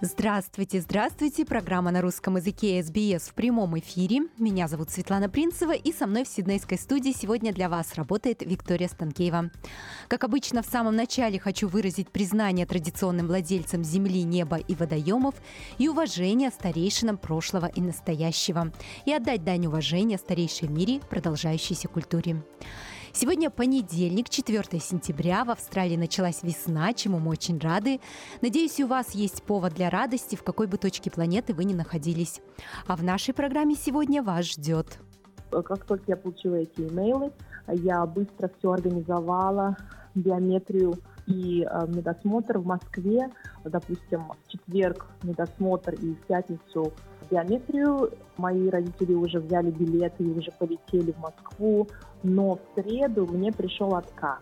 Здравствуйте, здравствуйте. Программа на русском языке SBS в прямом эфире. Меня зовут Светлана Принцева, и со мной в Сиднейской студии сегодня для вас работает Виктория Станкеева. Как обычно, в самом начале хочу выразить признание традиционным владельцам земли, неба и водоемов и уважение старейшинам прошлого и настоящего, и отдать дань уважения старейшей в мире продолжающейся культуре. Сегодня понедельник, 4 сентября. В Австралии началась весна, чему мы очень рады. Надеюсь, у вас есть повод для радости, в какой бы точке планеты вы ни находились. А в нашей программе сегодня вас ждет. Как только я получила эти имейлы, я быстро все организовала, биометрию и э, медосмотр в Москве. Допустим, в четверг медосмотр и в пятницу биометрию. Мои родители уже взяли билеты и уже полетели в Москву, но в среду мне пришел отказ.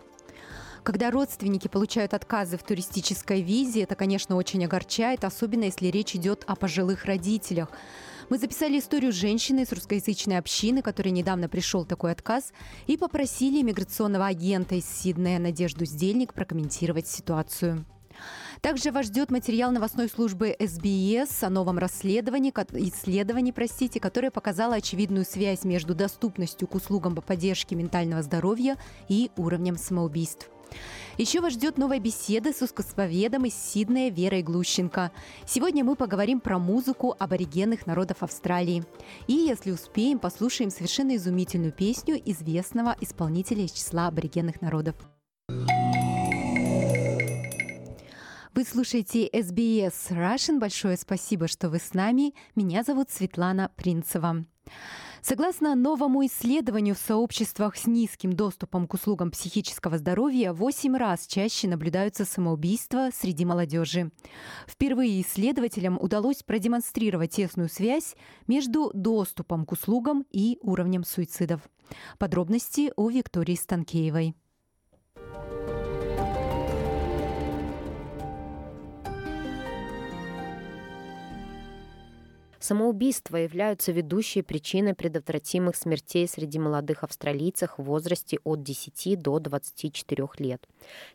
Когда родственники получают отказы в туристической визе, это, конечно, очень огорчает, особенно если речь идет о пожилых родителях. Мы записали историю женщины с русскоязычной общины, которой недавно пришел такой отказ, и попросили иммиграционного агента из Сиднея Надежду Сдельник прокомментировать ситуацию. Также вас ждет материал новостной службы СБС о новом расследовании, исследовании, простите, которое показало очевидную связь между доступностью к услугам по поддержке ментального здоровья и уровнем самоубийств. Еще вас ждет новая беседа с узкосповедом из Сиднея Верой Глущенко. Сегодня мы поговорим про музыку аборигенных народов Австралии. И, если успеем, послушаем совершенно изумительную песню известного исполнителя из числа аборигенных народов. Вы слушаете SBS Russian. Большое спасибо, что вы с нами. Меня зовут Светлана Принцева. Согласно новому исследованию в сообществах с низким доступом к услугам психического здоровья, 8 раз чаще наблюдаются самоубийства среди молодежи. Впервые исследователям удалось продемонстрировать тесную связь между доступом к услугам и уровнем суицидов. Подробности у Виктории Станкеевой. Самоубийства являются ведущей причиной предотвратимых смертей среди молодых австралийцев в возрасте от 10 до 24 лет.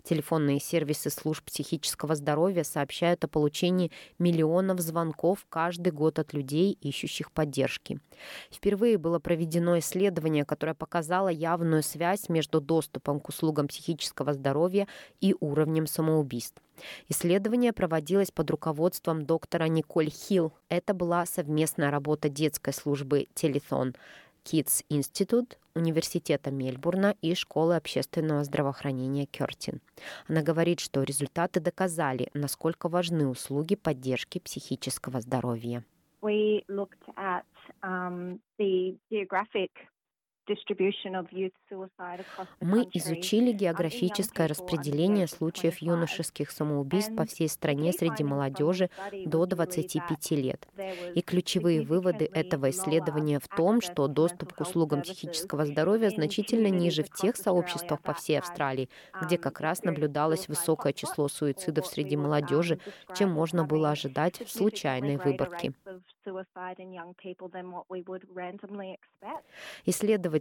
Телефонные сервисы служб психического здоровья сообщают о получении миллионов звонков каждый год от людей, ищущих поддержки. Впервые было проведено исследование, которое показало явную связь между доступом к услугам психического здоровья и уровнем самоубийств. Исследование проводилось под руководством доктора Николь Хилл. Это была совместная работа детской службы «Телефон», Kids Institute, Университета Мельбурна и Школы общественного здравоохранения Кертин. Она говорит, что результаты доказали, насколько важны услуги поддержки психического здоровья. We looked at um, the geographic мы изучили географическое распределение случаев юношеских самоубийств по всей стране среди молодежи до 25 лет. И ключевые выводы этого исследования в том, что доступ к услугам психического здоровья значительно ниже в тех сообществах по всей Австралии, где как раз наблюдалось высокое число суицидов среди молодежи, чем можно было ожидать в случайной выборке.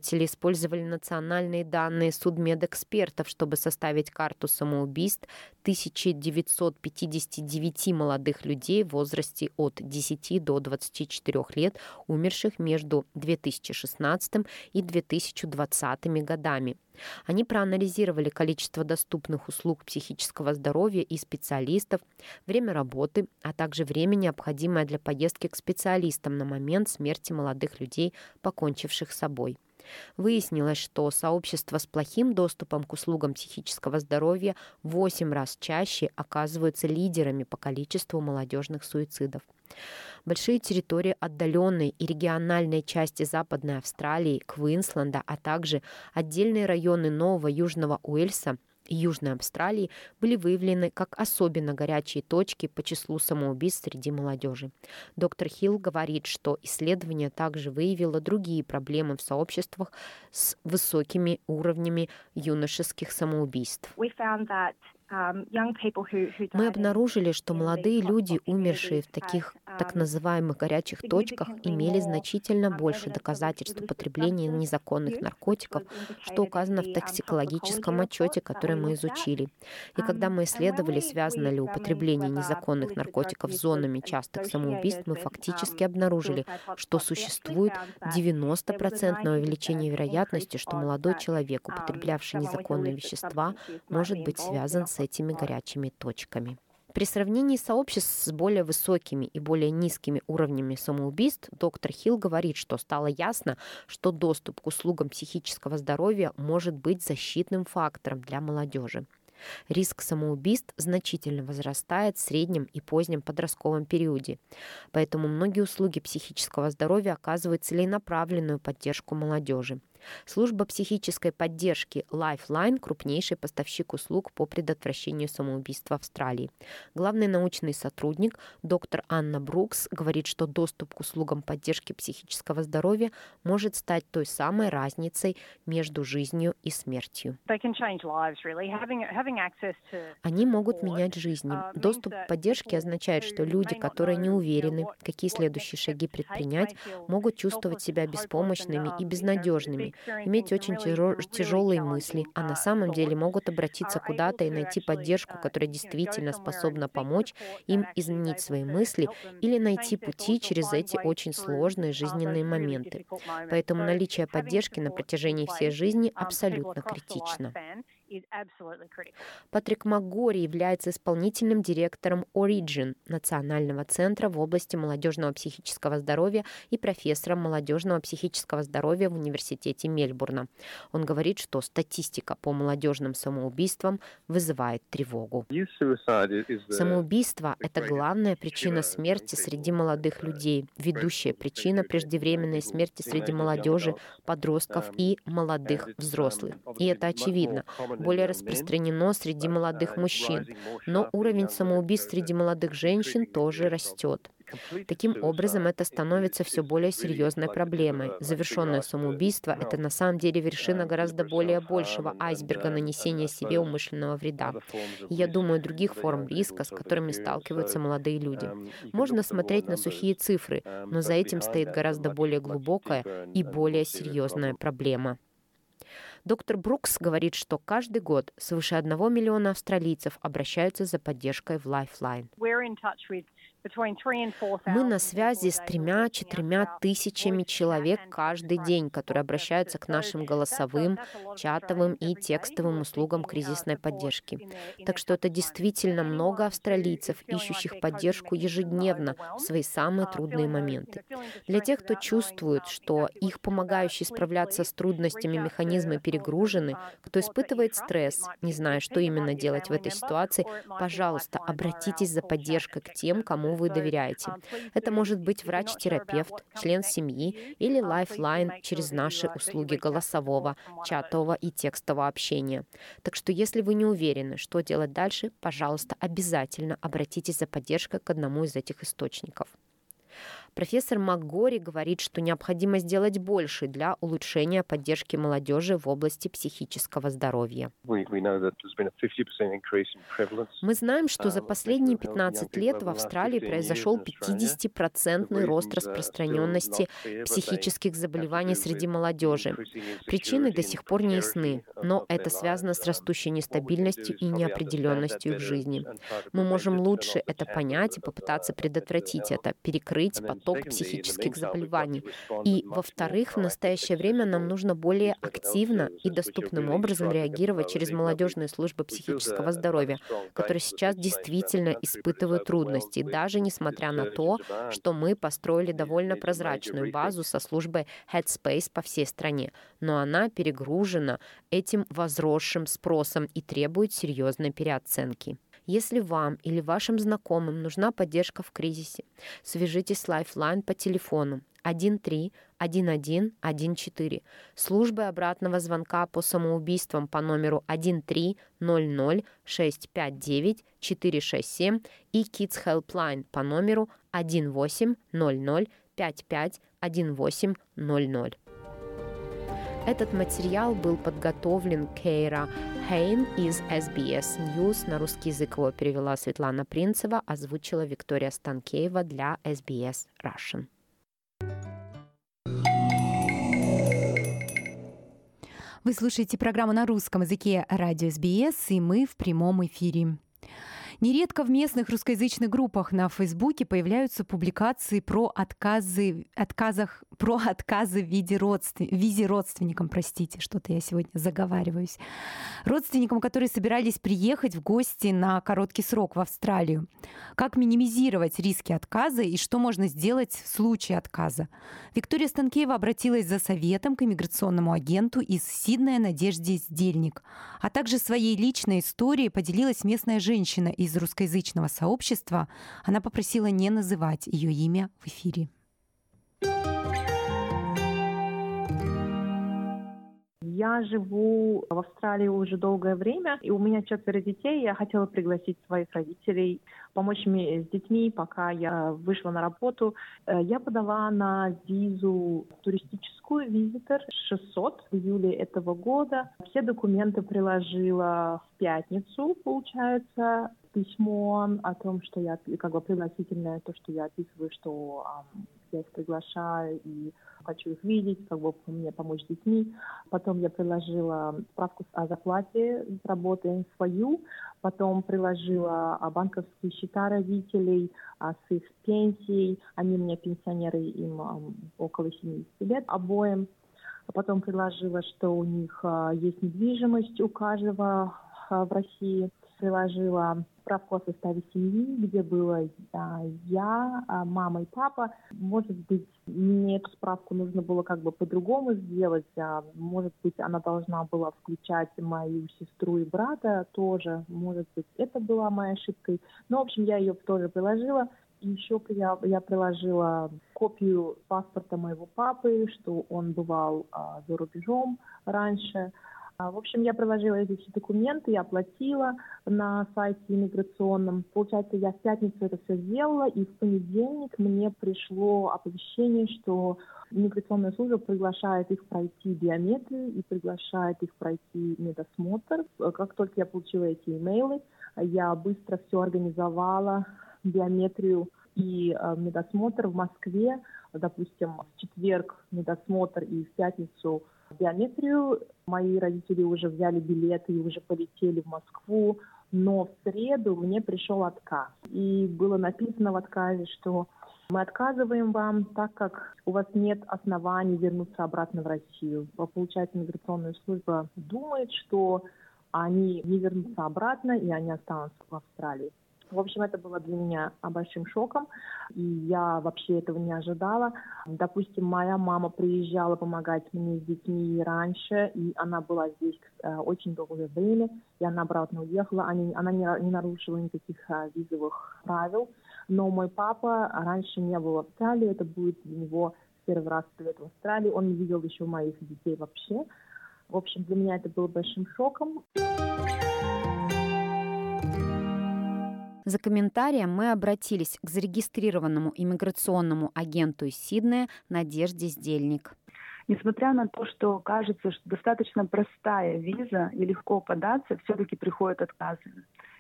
Исследователи использовали национальные данные судмедэкспертов, чтобы составить карту самоубийств 1959 молодых людей в возрасте от 10 до 24 лет, умерших между 2016 и 2020 годами. Они проанализировали количество доступных услуг психического здоровья и специалистов, время работы, а также время, необходимое для поездки к специалистам на момент смерти молодых людей, покончивших с собой. Выяснилось, что сообщества с плохим доступом к услугам психического здоровья в 8 раз чаще оказываются лидерами по количеству молодежных суицидов. Большие территории отдаленной и региональной части Западной Австралии, Квинсленда, а также отдельные районы Нового Южного Уэльса и Южной Австралии были выявлены как особенно горячие точки по числу самоубийств среди молодежи. Доктор Хилл говорит, что исследование также выявило другие проблемы в сообществах с высокими уровнями юношеских самоубийств. Мы обнаружили, что молодые люди, умершие в таких так называемых горячих точках, имели значительно больше доказательств употребления незаконных наркотиков, что указано в токсикологическом отчете, который мы изучили. И когда мы исследовали, связано ли употребление незаконных наркотиков с зонами частых самоубийств, мы фактически обнаружили, что существует 90% увеличение вероятности, что молодой человек, употреблявший незаконные вещества, может быть связан с этими горячими точками. При сравнении сообществ с более высокими и более низкими уровнями самоубийств доктор Хилл говорит, что стало ясно, что доступ к услугам психического здоровья может быть защитным фактором для молодежи. Риск самоубийств значительно возрастает в среднем и позднем подростковом периоде. Поэтому многие услуги психического здоровья оказывают целенаправленную поддержку молодежи. Служба психической поддержки Lifeline – крупнейший поставщик услуг по предотвращению самоубийства Австралии. Главный научный сотрудник доктор Анна Брукс говорит, что доступ к услугам поддержки психического здоровья может стать той самой разницей между жизнью и смертью. Они могут менять жизни. Uh, Доступ к поддержке означает, что люди, которые не уверены, какие следующие шаги предпринять, могут чувствовать себя беспомощными и безнадежными, иметь очень тяжелые мысли, а на самом деле могут обратиться куда-то и найти поддержку, которая действительно способна помочь им изменить свои мысли или найти пути через эти очень сложные жизненные моменты. Поэтому наличие поддержки на протяжении всей жизни абсолютно критично. Патрик МакГори является исполнительным директором Origin, Национального центра в области молодежного психического здоровья и профессором молодежного психического здоровья в Университете Мельбурна. Он говорит, что статистика по молодежным самоубийствам вызывает тревогу. Самоубийство – это главная причина смерти среди молодых людей, ведущая причина преждевременной смерти среди молодежи, подростков и молодых взрослых. И это очевидно более распространено среди молодых мужчин, но уровень самоубийств среди молодых женщин тоже растет. Таким образом, это становится все более серьезной проблемой. Завершенное самоубийство — это на самом деле вершина гораздо более большего айсберга нанесения себе умышленного вреда. И я думаю, других форм риска, с которыми сталкиваются молодые люди. Можно смотреть на сухие цифры, но за этим стоит гораздо более глубокая и более серьезная проблема. Доктор Брукс говорит, что каждый год свыше одного миллиона австралийцев обращаются за поддержкой в Lifeline. Мы на связи с тремя-четырьмя тысячами человек каждый день, которые обращаются к нашим голосовым, чатовым и текстовым услугам кризисной поддержки. Так что это действительно много австралийцев, ищущих поддержку ежедневно в свои самые трудные моменты. Для тех, кто чувствует, что их помогающие справляться с трудностями механизмы перегружены, кто испытывает стресс, не зная, что именно делать в этой ситуации, пожалуйста, обратитесь за поддержкой к тем, кому вы доверяете. Это может быть врач-терапевт, член семьи или Lifeline через наши услуги голосового, чатового и текстового общения. Так что если вы не уверены, что делать дальше, пожалуйста, обязательно обратитесь за поддержкой к одному из этих источников. Профессор МакГори говорит, что необходимо сделать больше для улучшения поддержки молодежи в области психического здоровья. Мы знаем, что за uh, последние 15 лет в Австралии произошел 50% рост распространенности психических заболеваний среди молодежи. Причины до сих пор не ясны, но это связано с растущей нестабильностью и неопределенностью в жизни. Мы можем лучше это понять и попытаться предотвратить это, перекрыть поток поток психических заболеваний. И, во-вторых, в настоящее время нам нужно более активно и доступным образом реагировать через молодежные службы психического здоровья, которые сейчас действительно испытывают трудности, даже несмотря на то, что мы построили довольно прозрачную базу со службой Headspace по всей стране. Но она перегружена этим возросшим спросом и требует серьезной переоценки. Если вам или вашим знакомым нужна поддержка в кризисе, свяжитесь с Lifeline по телефону 13 11 14, службы обратного звонка по самоубийствам по номеру 13 00 659 467 и Kids Helpline по номеру 1800 55 1800. Этот материал был подготовлен Кейра Хейн из SBS News. На русский язык его перевела Светлана Принцева, озвучила Виктория Станкеева для SBS Russian. Вы слушаете программу на русском языке радио СБС, и мы в прямом эфире. Нередко в местных русскоязычных группах на Фейсбуке появляются публикации про отказы, отказах, про отказы в виде, родствен, в виде родственникам, простите, что-то я сегодня заговариваюсь. Родственникам, которые собирались приехать в гости на короткий срок в Австралию. Как минимизировать риски отказа и что можно сделать в случае отказа? Виктория Станкеева обратилась за советом к иммиграционному агенту из Сиднея Надежде Сдельник, а также своей личной историей поделилась местная женщина из из русскоязычного сообщества, она попросила не называть ее имя в эфире. Я живу в Австралии уже долгое время, и у меня четверо детей. Я хотела пригласить своих родителей помочь мне с детьми, пока я вышла на работу. Э, я подала на визу туристическую, визитор 600 в июле этого года. Все документы приложила в пятницу, получается письмо о том, что я как бы пригласительное, то, что я описываю, что я их приглашаю и хочу их видеть, как бы мне помочь с детьми. Потом я приложила справку о зарплате с работы свою, потом приложила банковские счета родителей а, с их пенсией. Они у меня пенсионеры, им около 70 лет обоим. Потом приложила, что у них а, есть недвижимость у каждого а, в России приложила справку о составе семьи, где было а, я, а, мама и папа. Может быть, мне эту справку нужно было как бы по-другому сделать. А, может быть, она должна была включать мою сестру и брата тоже. Может быть, это была моей ошибкой. Но, в общем, я ее тоже приложила. Еще я, я приложила копию паспорта моего папы, что он бывал а, за рубежом раньше. А, в общем, я приложила эти все документы, я оплатила на сайте иммиграционном. Получается, я в пятницу это все сделала, и в понедельник мне пришло оповещение, что иммиграционная служба приглашает их пройти биометрию и приглашает их пройти медосмотр. Как только я получила эти имейлы, я быстро все организовала, биометрию и э, медосмотр в Москве. Допустим, в четверг медосмотр и в пятницу биометрию. Мои родители уже взяли билеты и уже полетели в Москву, но в среду мне пришел отказ. И было написано в отказе, что мы отказываем вам, так как у вас нет оснований вернуться обратно в Россию. Получается, миграционная служба думает, что они не вернутся обратно, и они останутся в Австралии. В общем, это было для меня большим шоком, и я вообще этого не ожидала. Допустим, моя мама приезжала помогать мне с детьми раньше, и она была здесь э, очень долгое время, и она обратно уехала. Они, она не, не нарушила никаких э, визовых правил, но мой папа раньше не был в Австралии, это будет для него первый раз привет в Австралии, он не видел еще моих детей вообще. В общем, для меня это было большим шоком. За комментарием мы обратились к зарегистрированному иммиграционному агенту из Сиднея Надежде Сдельник. Несмотря на то, что кажется, что достаточно простая виза и легко податься, все-таки приходят отказы.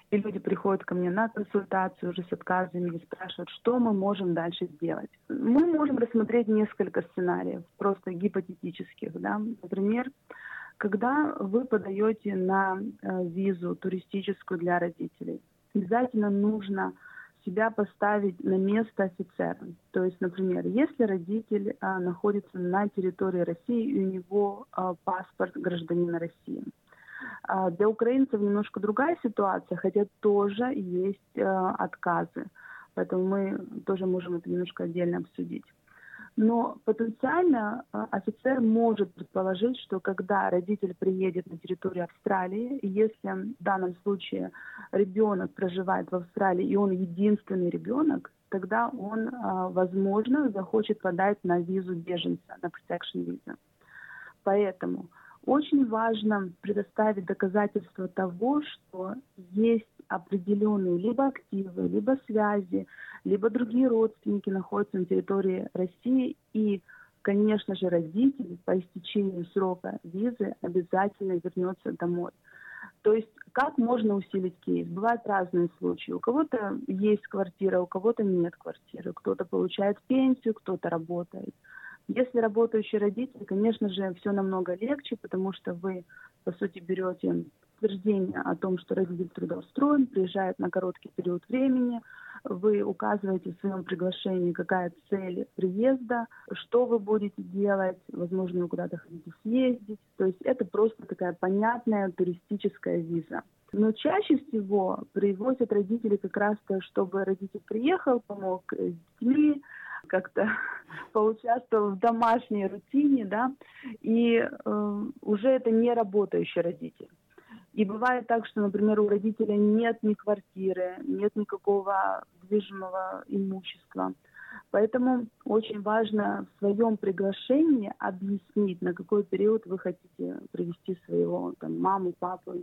И люди приходят ко мне на консультацию уже с отказами и спрашивают, что мы можем дальше сделать. Мы можем рассмотреть несколько сценариев, просто гипотетических. Да? Например, когда вы подаете на э, визу туристическую для родителей, обязательно нужно себя поставить на место офицера. То есть, например, если родитель а, находится на территории России и у него а, паспорт гражданина России. А, для украинцев немножко другая ситуация, хотя тоже есть а, отказы. Поэтому мы тоже можем это немножко отдельно обсудить. Но потенциально а, офицер может предположить, что когда родитель приедет на территорию Австралии, и если в данном случае ребенок проживает в Австралии, и он единственный ребенок, тогда он, а, возможно, захочет подать на визу беженца, на protection визу. Поэтому очень важно предоставить доказательства того, что есть определенные либо активы, либо связи, либо другие родственники находятся на территории России. И, конечно же, родитель по истечению срока визы обязательно вернется домой. То есть как можно усилить кейс? Бывают разные случаи. У кого-то есть квартира, у кого-то нет квартиры. Кто-то получает пенсию, кто-то работает. Если работающий родитель, конечно же, все намного легче, потому что вы, по сути, берете подтверждение о том, что родитель трудоустроен, приезжает на короткий период времени, вы указываете в своем приглашении, какая цель приезда, что вы будете делать, возможно, вы куда-то хотите съездить. То есть это просто такая понятная туристическая виза. Но чаще всего привозят родители как раз-то, чтобы родитель приехал, помог с детьми, как-то поучаствовал в домашней рутине, да, и э, уже это не работающий родитель. И бывает так, что, например, у родителя нет ни квартиры, нет никакого движимого имущества. Поэтому очень важно в своем приглашении объяснить, на какой период вы хотите привести своего там, маму, папу.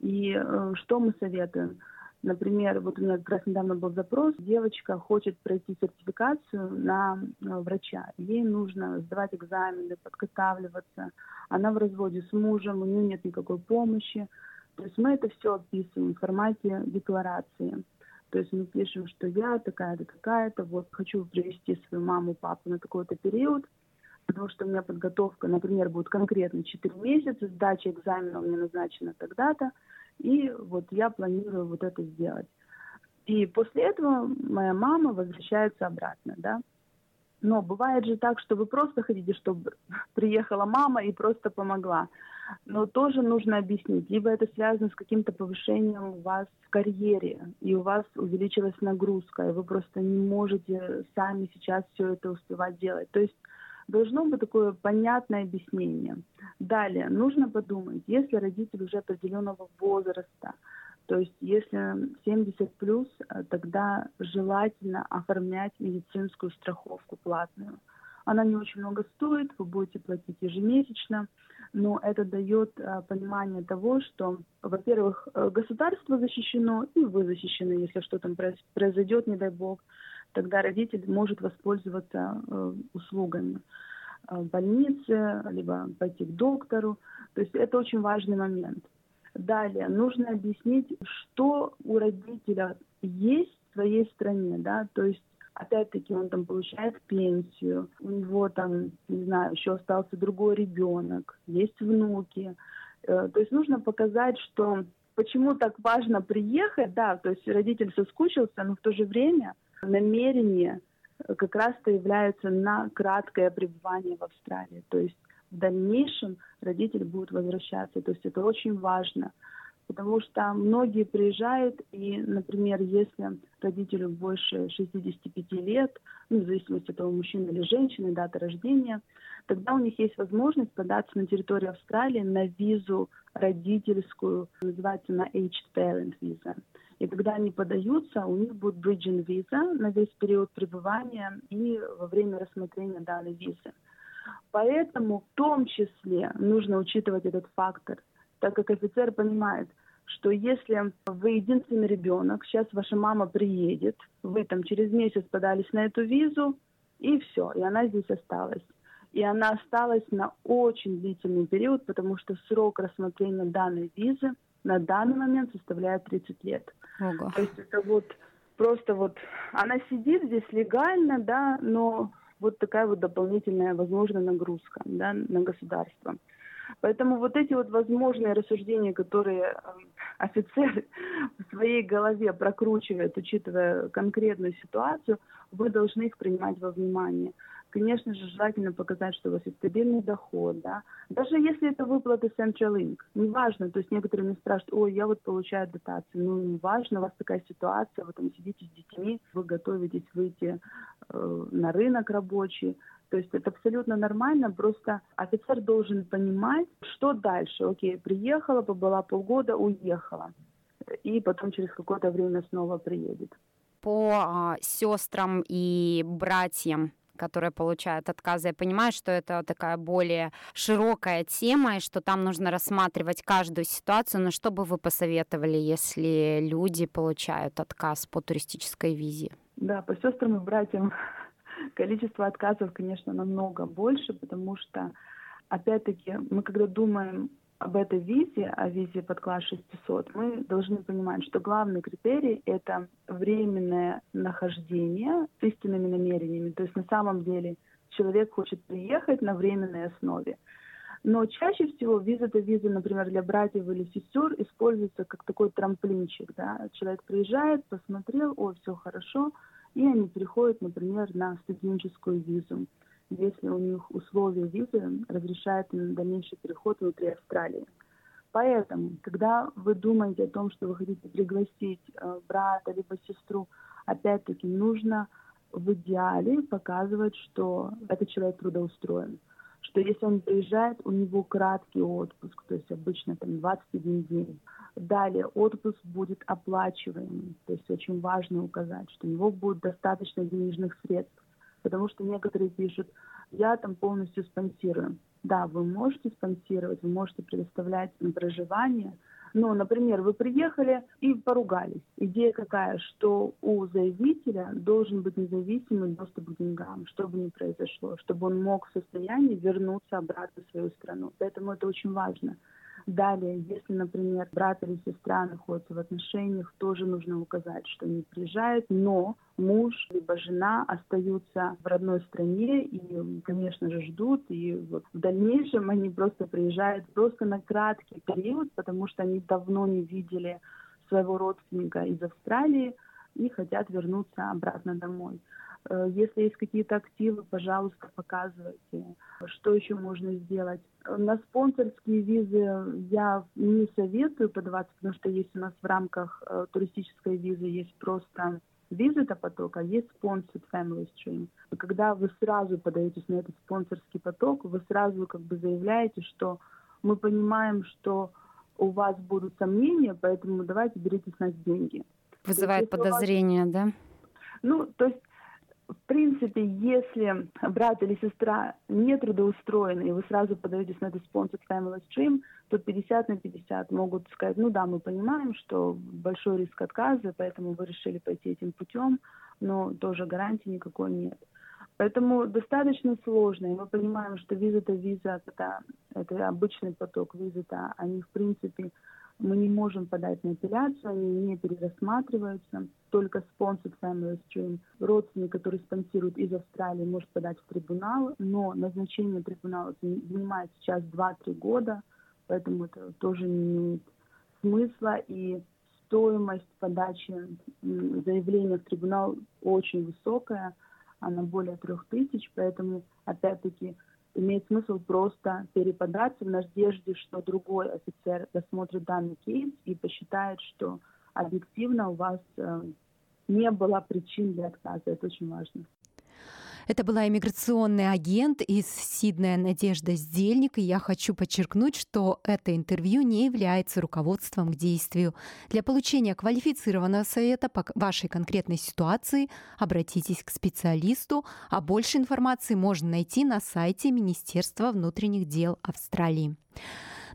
И э, что мы советуем? Например, вот у меня как раз недавно был запрос, девочка хочет пройти сертификацию на э, врача. Ей нужно сдавать экзамены, подготавливаться. Она в разводе с мужем, у нее нет никакой помощи. То есть мы это все описываем в формате декларации. То есть мы пишем, что я такая-то, такая-то, вот хочу привести свою маму, папу на такой-то период, потому что у меня подготовка, например, будет конкретно 4 месяца, сдача экзамена у меня назначена тогда-то, и вот я планирую вот это сделать. И после этого моя мама возвращается обратно, да. Но бывает же так, что вы просто хотите, чтобы приехала мама и просто помогла. Но тоже нужно объяснить. Либо это связано с каким-то повышением у вас в карьере, и у вас увеличилась нагрузка, и вы просто не можете сами сейчас все это успевать делать. То есть должно быть такое понятное объяснение. Далее, нужно подумать, если родитель уже определенного возраста, то есть если 70 плюс, э, тогда желательно оформлять медицинскую страховку платную. Она не очень много стоит, вы будете платить ежемесячно, но это дает э, понимание того, что, во-первых, э, государство защищено, и вы защищены, если что там произойдет, не дай бог тогда родитель может воспользоваться э, услугами э, больницы, либо пойти к доктору. То есть это очень важный момент. Далее нужно объяснить, что у родителя есть в своей стране, да, то есть опять-таки он там получает пенсию, у него там, не знаю, еще остался другой ребенок, есть внуки. Э, то есть нужно показать, что почему так важно приехать, да, то есть родитель соскучился, но в то же время намерение э, как раз-то является на краткое пребывание в Австралии. То есть в дальнейшем родитель будет возвращаться. То есть это очень важно. Потому что многие приезжают, и, например, если родителю больше 65 лет, ну, в зависимости от того, мужчина или женщина, дата рождения, тогда у них есть возможность податься на территорию Австралии на визу родительскую, называется на aged parent visa. И когда они подаются, у них будет bridging виза на весь период пребывания и во время рассмотрения данной визы. Поэтому в том числе нужно учитывать этот фактор, так как офицер понимает, что если вы единственный ребенок, сейчас ваша мама приедет, вы там через месяц подались на эту визу, и все, и она здесь осталась. И она осталась на очень длительный период, потому что срок рассмотрения данной визы на данный момент составляет 30 лет. Ого. То есть это вот просто вот она сидит здесь легально, да, но вот такая вот дополнительная возможная нагрузка да, на государство. Поэтому вот эти вот возможные рассуждения, которые э, офицер в своей голове прокручивает, учитывая конкретную ситуацию, вы должны их принимать во внимание. Конечно же, желательно показать, что у вас есть стабильный доход, да. Даже если это выплаты Centralink, неважно, то есть некоторые мне спрашивают, ой, я вот получаю дотации, ну, неважно, у вас такая ситуация, вы там сидите с детьми, вы готовитесь выйти э, на рынок рабочий, То есть это абсолютно нормально, просто офицер должен понимать, что дальше. Окей, приехала, побыла полгода, уехала. И потом через какое-то время снова приедет. По а, сестрам и братьям которые получают отказы. Я понимаю, что это такая более широкая тема, и что там нужно рассматривать каждую ситуацию, но что бы вы посоветовали, если люди получают отказ по туристической визе? Да, по сестрам и братьям количество отказов, конечно, намного больше, потому что, опять-таки, мы когда думаем об этой визе, о визе под класс 600, мы должны понимать, что главный критерий — это временное нахождение с истинными намерениями. То есть на самом деле человек хочет приехать на временной основе. Но чаще всего виза-то виза, например, для братьев или сестер используется как такой трамплинчик. Да? Человек приезжает, посмотрел, о, все хорошо, и они переходят, например, на студенческую визу если у них условия визы разрешают дальнейший переход внутри Австралии. Поэтому, когда вы думаете о том, что вы хотите пригласить э, брата либо сестру, опять-таки нужно в идеале показывать, что этот человек трудоустроен. Что если он приезжает, у него краткий отпуск, то есть обычно там 21 день. Далее отпуск будет оплачиваемый, то есть очень важно указать, что у него будет достаточно денежных средств потому что некоторые пишут, я там полностью спонсирую. Да, вы можете спонсировать, вы можете предоставлять на проживание, но, например, вы приехали и поругались. Идея какая, что у заявителя должен быть независимый доступ к деньгам, что бы ни произошло, чтобы он мог в состоянии вернуться обратно в свою страну. Поэтому это очень важно. Далее, если, например, брат или сестра находятся в отношениях, тоже нужно указать, что они приезжают, но муж либо жена остаются в родной стране и, конечно же, ждут. И вот в дальнейшем они просто приезжают просто на краткий период, потому что они давно не видели своего родственника из Австралии и хотят вернуться обратно домой. Э, если есть какие-то активы, пожалуйста, показывайте. Что еще можно сделать? На спонсорские визы я не советую подаваться, потому что есть у нас в рамках э, туристической визы есть просто виза до потока, есть спонсор Family Stream. Когда вы сразу подаетесь на этот спонсорский поток, вы сразу как бы заявляете, что мы понимаем, что у вас будут сомнения, поэтому давайте берите с нас деньги. Вызывает подозрение, вас... да? Ну, то есть в принципе, если брат или сестра не трудоустроены, и вы сразу подаетесь на этот спонсор Family Stream, то 50 на 50 могут сказать, ну да, мы понимаем, что большой риск отказа, поэтому вы решили пойти этим путем, но тоже гарантии никакой нет. Поэтому достаточно сложно, и мы понимаем, что виза-то виза, это, это обычный поток визы-то, они в принципе мы не можем подать на апелляцию, они не перерассматриваются. Только спонсор Family Stream, родственник, который спонсирует из Австралии, может подать в трибунал, но назначение трибунала занимает сейчас 2-3 года, поэтому это тоже не имеет смысла. И стоимость подачи заявления в трибунал очень высокая, она более трех тысяч, поэтому, опять-таки, имеет смысл просто переподаться в надежде, что другой офицер досмотрит данный кейс и посчитает, что объективно у вас э, не было причин для отказа. Это очень важно. Это была иммиграционный агент из Сиднея Надежда Сдельник, и я хочу подчеркнуть, что это интервью не является руководством к действию. Для получения квалифицированного совета по вашей конкретной ситуации обратитесь к специалисту, а больше информации можно найти на сайте Министерства внутренних дел Австралии.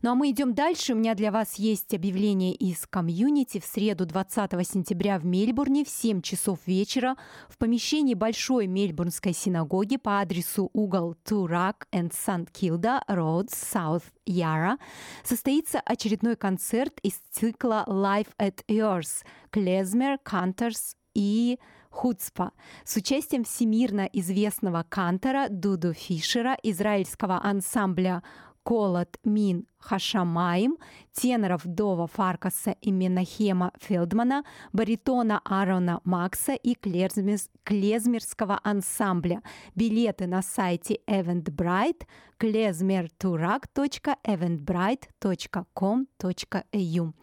Ну а мы идем дальше. У меня для вас есть объявление из комьюнити. В среду 20 сентября в Мельбурне в 7 часов вечера в помещении Большой Мельбурнской синагоги по адресу угол Турак and St. Kilda Road, South Yarra состоится очередной концерт из цикла Life at Yours Клезмер, Кантers и Хуцпа с участием всемирно известного кантора Дуду Фишера, израильского ансамбля Колот Мин Хашамаим, теноров Дова Фаркаса и Менахема Фелдмана, баритона Аарона Макса и клезмерского ансамбля. Билеты на сайте Eventbrite klezmerturak.eventbrite.com.au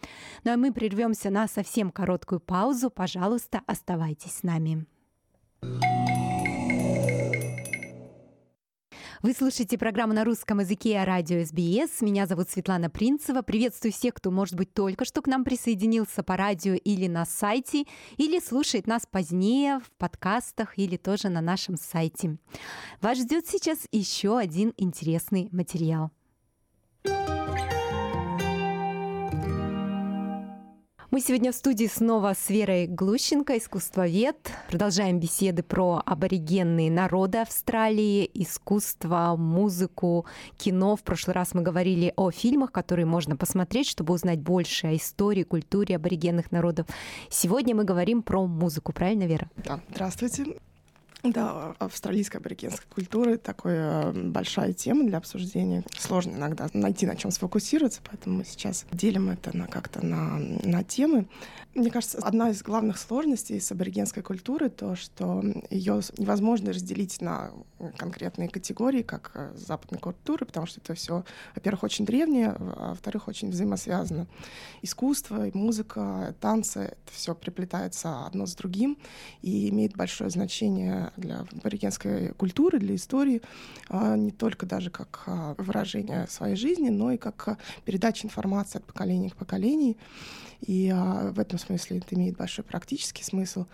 Ну а мы прервемся на совсем короткую паузу. Пожалуйста, оставайтесь с нами. Вы слушаете программу на русском языке радио СБС. Меня зовут Светлана Принцева. Приветствую всех, кто, может быть, только что к нам присоединился по радио или на сайте, или слушает нас позднее в подкастах или тоже на нашем сайте. Вас ждет сейчас еще один интересный материал. Мы сегодня в студии снова с Верой Глущенко, искусствовед. Продолжаем беседы про аборигенные народы Австралии, искусство, музыку, кино. В прошлый раз мы говорили о фильмах, которые можно посмотреть, чтобы узнать больше о истории, культуре аборигенных народов. Сегодня мы говорим про музыку, правильно, Вера? Да, здравствуйте. Да, австралийская аборигенская культура — такая э, большая тема для обсуждения. Сложно иногда найти на чем сфокусироваться, поэтому мы сейчас делим это на как-то на, на темы. Мне кажется, одна из главных сложностей с аборигенской культурой то, что ее невозможно разделить на конкретные категории, как э, западной культуры, потому что это все, во-первых, очень древнее, а во-вторых, очень взаимосвязано. Искусство, музыка, танцы — это все приплетается одно с другим и имеет большое значение для аборигенской культуры, для истории, а не только даже как а, выражение своей жизни, но и как передача информации от поколения к поколению. И а, в этом смысле это имеет большой практический смысл.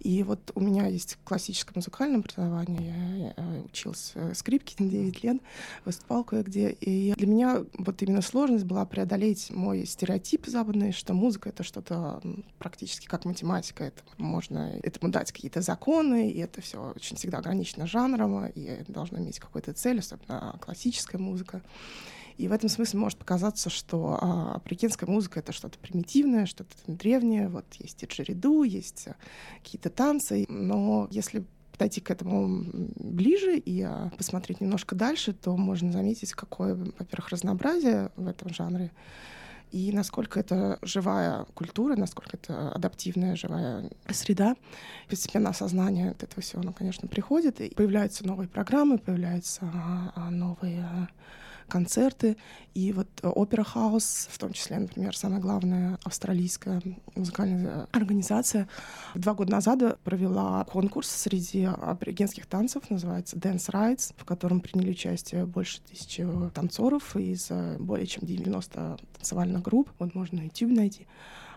И вот у меня есть классическое музыкальное образование. Я, я учился э, скрипке 9 лет, выступал кое-где. И для меня вот именно сложность была преодолеть мой стереотип западный, что музыка — это что-то практически как математика. Это можно этому дать какие-то законы, и это все очень всегда ограничено жанром, и должно иметь какую-то цель, особенно классическая музыка. И в этом смысле может показаться, что а, африканская музыка — это что-то примитивное, что-то древнее. Вот есть джериду, есть а, какие-то танцы. Но если подойти к этому ближе и а, посмотреть немножко дальше, то можно заметить, какое, во-первых, разнообразие в этом жанре, и насколько это живая культура, насколько это адаптивная живая среда. Постепенно осознание от этого всего, оно, конечно, приходит, и появляются новые программы, появляются новые концерты. И вот опера хаус, в том числе, например, самая главная австралийская музыкальная организация, два года назад провела конкурс среди аборигенских танцев, называется Dance Rights, в котором приняли участие больше тысячи танцоров из э, более чем 90 танцевальных групп. Вот можно на YouTube найти.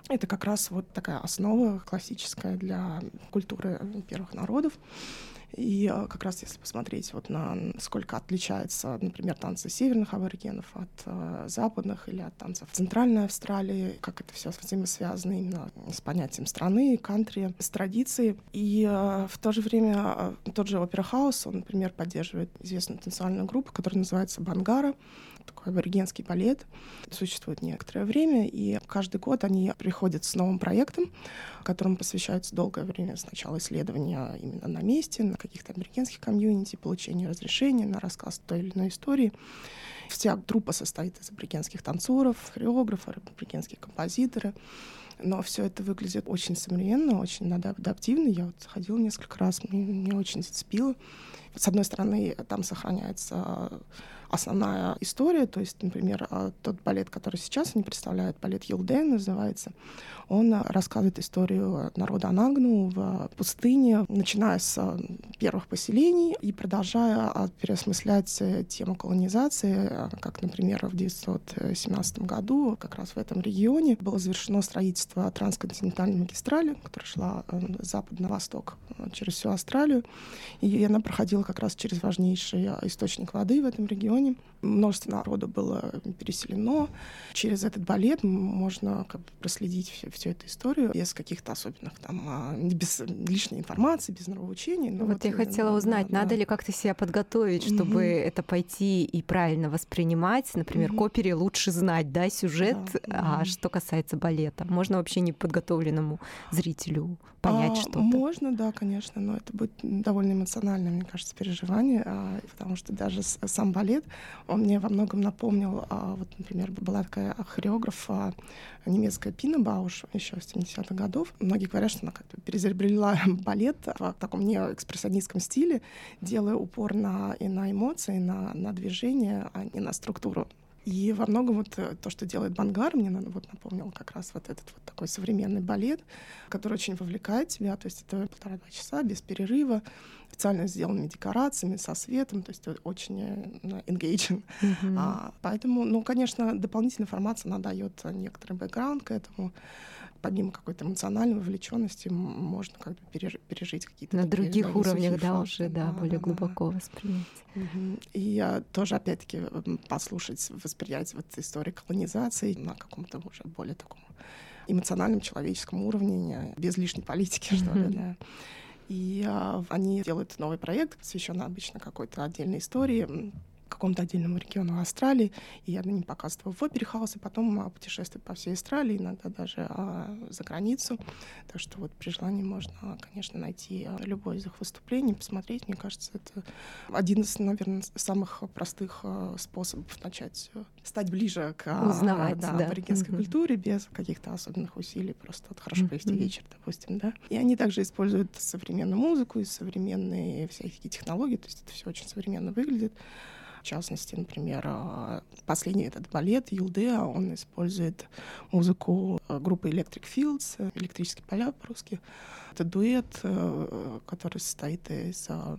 Это как раз вот такая основа классическая для культуры первых народов. И а, как раз если посмотреть вот на сколько отличается, например, танцы северных аборигенов от э, западных или от танцев Центральной Австралии, как это все взаимосвязано именно с понятием страны, кантри, с традицией. И э, в то же время тот же Опера Хаус, он, например, поддерживает известную танцевальную группу, которая называется Бангара, такой аборигенский балет. Существует некоторое время, и каждый год они приходят с новым проектом, которому посвящается долгое время сначала исследования именно на месте, на каких-то американских комьюнити, получение разрешения на рассказ той или иной истории. Вся группа состоит из аборигенских танцоров, хореографов, аборигенских композиторы. Но все это выглядит очень современно, очень адаптивно. Я вот ходила несколько раз, мне, мне очень зацепило. С одной стороны, там сохраняется основная история, то есть, например, а, тот балет, который сейчас они представляют, балет Юлден называется, он рассказывает историю народа Анагну в пустыне, начиная с а, первых поселений и продолжая а, переосмыслять э, тему колонизации, как, например, в 1917 году как раз в этом регионе было завершено строительство трансконтинентальной магистрали, которая шла э, с запада на восток э, через всю Австралию, и она проходила как раз через важнейший источник воды в этом регионе. Множество народу было переселено. Через этот балет можно как бы проследить всю, всю эту историю без каких-то особенных там, а, без лишней информации, без нравоучений. Вот, вот я э, хотела узнать, да, надо да. ли как-то себя подготовить, чтобы mm-hmm. это пойти и правильно воспринимать. Например, mm-hmm. к опере лучше знать, да, сюжет, да. а что касается балета, можно вообще неподготовленному зрителю понять а, что-то? Можно, да, конечно, но это будет довольно эмоциональное, мне кажется, переживание, а, потому что даже сам балет он мне во многом напомнил, а, вот, например, была такая хореограф а, немецкая Пина Бауш еще в 70-х годов. Многие говорят, что она как-то перезабрела балет в таком неэкспрессионистском стиле, делая упор на, и на эмоции, на, на движение, а не на структуру И во многом вот э, то, что делает Бангар, мне вот напомнил как раз вот этот вот такой современный балет, который очень вовлекает тебя, то есть это полтора-два часа без перерыва, специально сделанными декорациями, со светом, то есть очень uh, engaging. Mm-hmm. А, поэтому, ну, конечно, дополнительная информация, она дает некоторый бэкграунд к этому помимо какой-то эмоциональной вовлеченности можно как бы пережить какие-то на других уровнях, да, уже, да, да более да, глубоко да. воспринять. Угу. И я тоже опять-таки послушать восприятие вот истории колонизации на каком-то уже более таком эмоциональном человеческом уровне, без лишней политики, что ли, да. И а, они делают новый проект, посвященный обычно какой-то отдельной истории какому-то отдельному региону Австралии, и я на ним показывала в опере хаус, и потом а, путешествую по всей Австралии, иногда даже а, за границу. Так что вот при желании можно, конечно, найти а, любое из их выступлений, посмотреть. Мне кажется, это один из, наверное, самых простых способов начать э, стать ближе к Узнавать, да, да. аборигенской mm-hmm. культуре без каких-то особенных усилий, просто вот хорошо провести mm-hmm. вечер, допустим, да. И они также используют современную музыку и современные всякие технологии, то есть это все очень современно выглядит. В частности, например, а, последний этот балет Юлдеа, он использует музыку а, группы Electric Fields, электрические поля по-русски. Это дуэт, э, который состоит из а,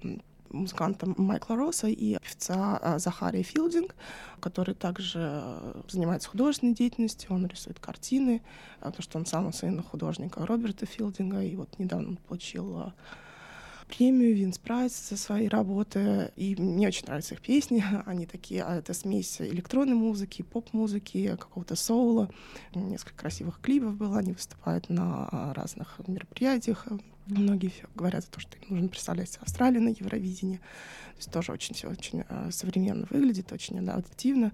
музыканта Майкла Росса и певца Захария Филдинг, который также занимается художественной деятельностью, он рисует картины, потому что он сам сын художника Роберта Филдинга, и вот недавно он получил премию Винс Прайс за свои работы. И мне очень нравятся их песни. Они такие, а это смесь электронной музыки, поп-музыки, какого-то соула. Несколько красивых клипов было. Они выступают на разных мероприятиях. Многие говорят о том, что им нужно представлять Австралию на Евровидении. То есть тоже очень все очень э, современно выглядит, очень адаптивно.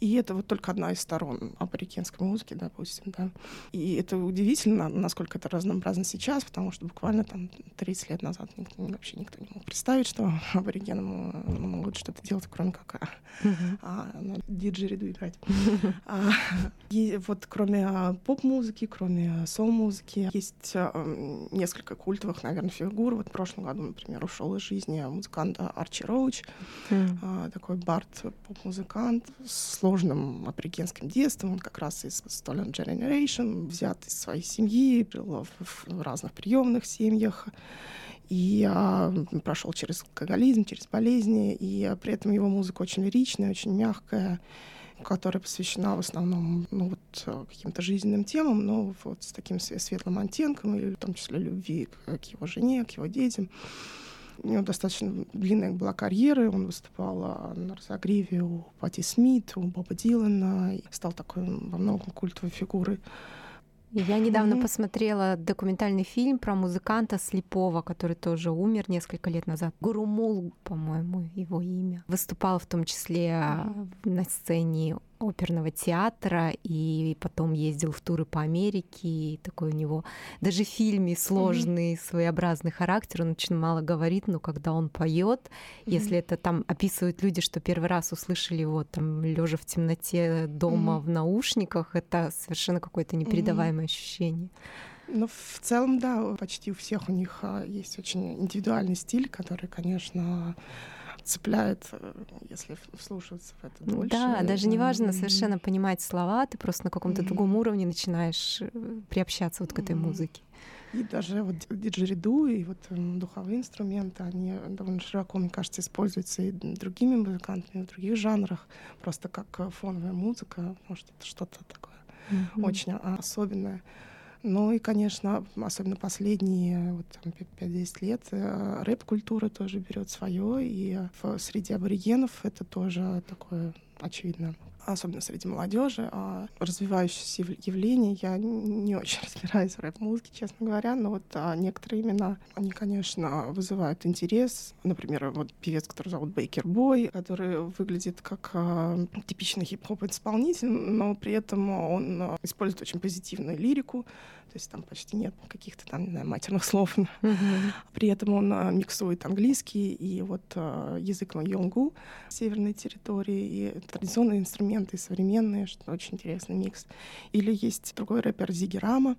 И это вот только одна из сторон аборигенской музыки, допустим, да. И это удивительно, насколько это разнообразно сейчас, потому что буквально там 30 лет назад никто, вообще никто не мог представить, что аборигены могут что-то делать, кроме как uh-huh. а, на диджериду играть. а, и вот кроме а, поп-музыки, кроме сол-музыки, есть а, несколько культовых, наверное, фигур. Вот в прошлом году, например, ушел из жизни музыканта Арчи Роуч, mm. а, такой бард, поп-музыкант с сложным африканским детством. Он как раз из Stolen Generation, взят из своей семьи, жил в, в разных приемных семьях. И а, прошел через алкоголизм, через болезни, и а, при этом его музыка очень лиричная, очень мягкая, которая посвящена в основном ну, вот, каким-то жизненным темам, но вот с таким светлым оттенком, и в том числе любви к его жене, к его детям. У него достаточно длинная была карьера. Он выступал а, на разогреве у Пати Смит, у Боба Дилана. И стал такой во многом культовой фигурой. Я недавно mm-hmm. посмотрела документальный фильм про музыканта слепого, который тоже умер несколько лет назад. Гурумул, по-моему, его имя. Выступал в том числе mm-hmm. на сцене оперного театра и потом ездил в туры по Америке. И такой у него даже в фильме сложный, mm-hmm. своеобразный характер. Он очень мало говорит, но когда он поет, mm-hmm. если это там описывают люди, что первый раз услышали его там лежа в темноте дома mm-hmm. в наушниках, это совершенно какое-то непередаваемое mm-hmm. ощущение. Ну, в целом, да, почти у всех у них а, есть очень индивидуальный стиль, который, конечно, цепляет, э, если вслушиваться в это дольше. Да, даже не важно совершенно понимать слова, ты просто на каком-то другом уровне начинаешь э, приобщаться вот к этой музыке. И даже вот диджериду и вот духовые инструменты, они довольно широко, мне кажется, используются и другими музыкантами в других жанрах, просто как э, фоновая музыка, потому что это что-то такое mm-hmm. очень особенное. Ну и, конечно, особенно последние вот, там, 5-10 лет э, рэп-культура тоже берет свое, и в среде аборигенов это тоже такое очевидно особенно среди молодежи, а развивающееся явление. Я не очень разбираюсь в рэп-музыке, честно говоря, но вот а, некоторые имена, они, конечно, вызывают интерес. Например, вот певец, который зовут Бейкер Бой, который выглядит как а, типичный хип-хоп исполнитель, но при этом он использует очень позитивную лирику, то есть там почти нет каких-то там, не знаю, матерных слов. Mm-hmm. При этом он миксует английский и вот язык на йонгу северной территории, и традиционные инструменты элементы современные, что очень интересный микс. Или есть другой рэпер Зиги Рама,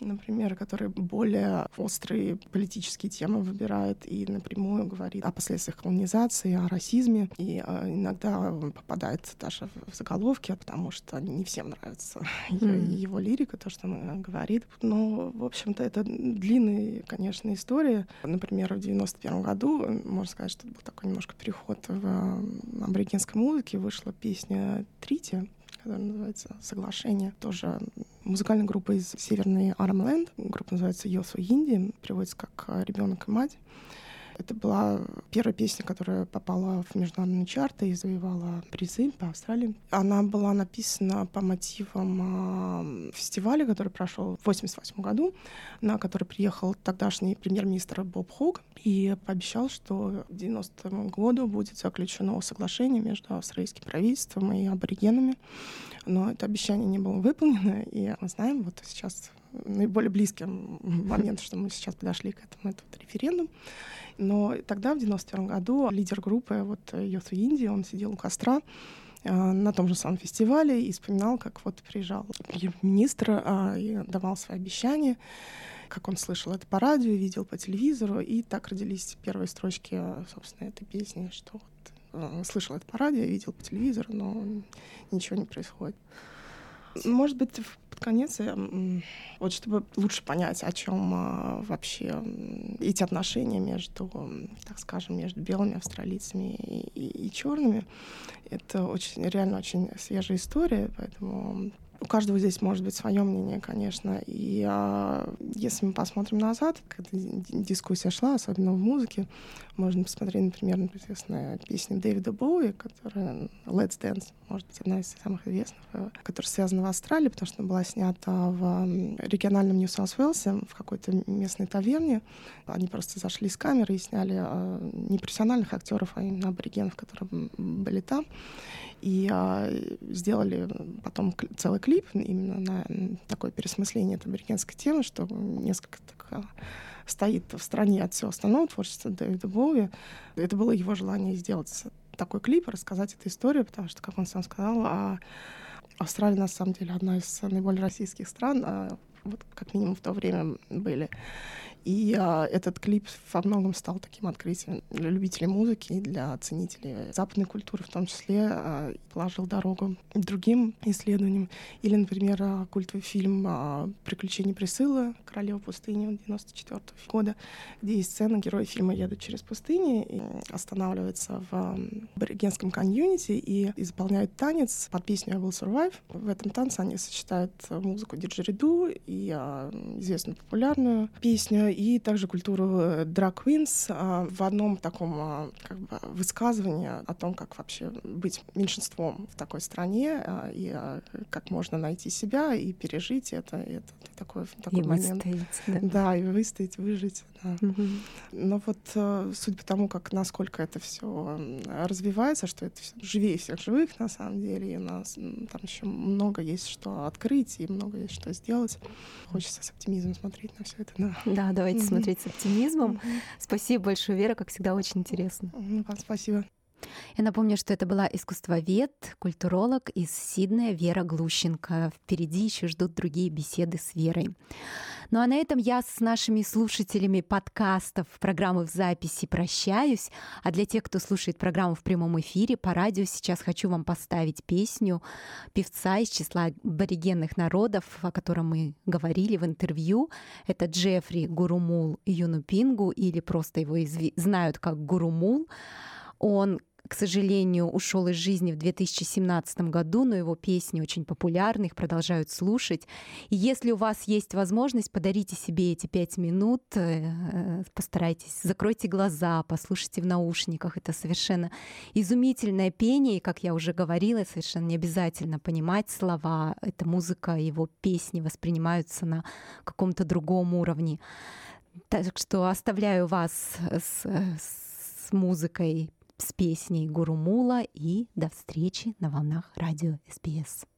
например, который более острые политические темы выбирает и напрямую говорит о последствиях колонизации, о расизме. И э, иногда попадает даже в заголовки, потому что не всем нравится mm. его лирика, то, что он говорит. Но, в общем-то, это длинная, конечно, история. Например, в 91 году, можно сказать, что это был такой немножко переход в аборигенской музыке, вышла песня «Трити», которая называется «Соглашение». Тоже музыкальная группа из северной Арамленд. Группа называется «Йосу Инди», переводится как «Ребенок и мать». Это была первая песня, которая попала в международные чарты и завоевала призы по Австралии. Она была написана по мотивам э, фестиваля, который прошел в 1988 году, на который приехал тогдашний премьер-министр Боб Хог и пообещал, что к 90 году будет заключено соглашение между австралийским правительством и аборигенами. Но это обещание не было выполнено, и мы знаем, вот сейчас наиболее близкий момент, что мы сейчас подошли к этому, это вот референдум. Но тогда, в 91 году, лидер группы вот Йосу Инди, он сидел у костра э, на том же самом фестивале и вспоминал, как вот приезжал министр э, и давал свои обещания, как он слышал это по радио, видел по телевизору, и так родились первые строчки, собственно, этой песни, что вот э, слышал это по радио, видел по телевизору, но ничего не происходит. Может быть, под конец, вот чтобы лучше понять, о чем а, вообще эти отношения между, так скажем, между белыми австралийцами и, и, и черными, это очень, реально очень свежая история, поэтому у каждого здесь может быть свое мнение, конечно. И а, если мы посмотрим назад, когда дискуссия шла, особенно в музыке, можно посмотреть, например, на известная песня Дэвида Боуи, которая Let's Dance, может быть, одна из самых известных, э, которая связана в Австралии, потому что она была снята в региональном Нью-Саус-Уэлсе, в какой-то местной таверне. Они просто зашли с камеры и сняли а, не профессиональных актеров, а именно аборигенов, которые были там. И а, сделали потом целый клип именно на такое пересмысление этой аборигенской темы, что несколько так, а, стоит в стране от всего остального творчества Дэвида Боуи. Это было его желание сделать такой клип, рассказать эту историю, потому что, как он сам сказал, а Австралия на самом деле одна из наиболее российских стран, а вот как минимум в то время были. И а, этот клип во многом стал таким открытием для любителей музыки и для ценителей западной культуры, в том числе а, положил дорогу другим исследованиям. Или, например, а, культовый фильм а, «Приключения Присылы. Королева пустыни» 94 года, где есть сцена, герои фильма едут через пустыни и останавливаются в аборигенском комьюнити и исполняют танец под песню «I will survive». В этом танце они сочетают музыку диджериду и а, известную популярную песню и также культуру drag queens а, в одном таком а, как бы, высказывании о том, как вообще быть меньшинством в такой стране а, и как можно найти себя и пережить это. это такой, такой и момент. Выстоять, да. да, и выстоять, выжить. Да. Угу. Но вот судя по тому, как насколько это все развивается, что это все живее всех живых на самом деле, и у нас там еще много есть что открыть и много есть что сделать. Хочется с оптимизмом смотреть на все это. Да, да, давайте mm-hmm. смотреть с оптимизмом. Mm-hmm. Спасибо большое, Вера, как всегда, очень интересно. Вам спасибо. Я напомню, что это была искусствовед, культуролог из Сиднея Вера Глущенко. Впереди еще ждут другие беседы с Верой. Ну а на этом я с нашими слушателями подкастов программы в записи прощаюсь. А для тех, кто слушает программу в прямом эфире по радио, сейчас хочу вам поставить песню певца из числа аборигенных народов, о котором мы говорили в интервью. Это Джеффри Гурумул Юнупингу, или просто его изв... знают как Гурумул. Он к сожалению, ушел из жизни в 2017 году, но его песни очень популярны, их продолжают слушать. И если у вас есть возможность, подарите себе эти пять минут, э, постарайтесь, закройте глаза, послушайте в наушниках. Это совершенно изумительное пение, и, как я уже говорила, совершенно не обязательно понимать слова. Эта музыка, его песни воспринимаются на каком-то другом уровне. Так что оставляю вас с, с музыкой с песней Гурумула и до встречи на волнах радио СПС.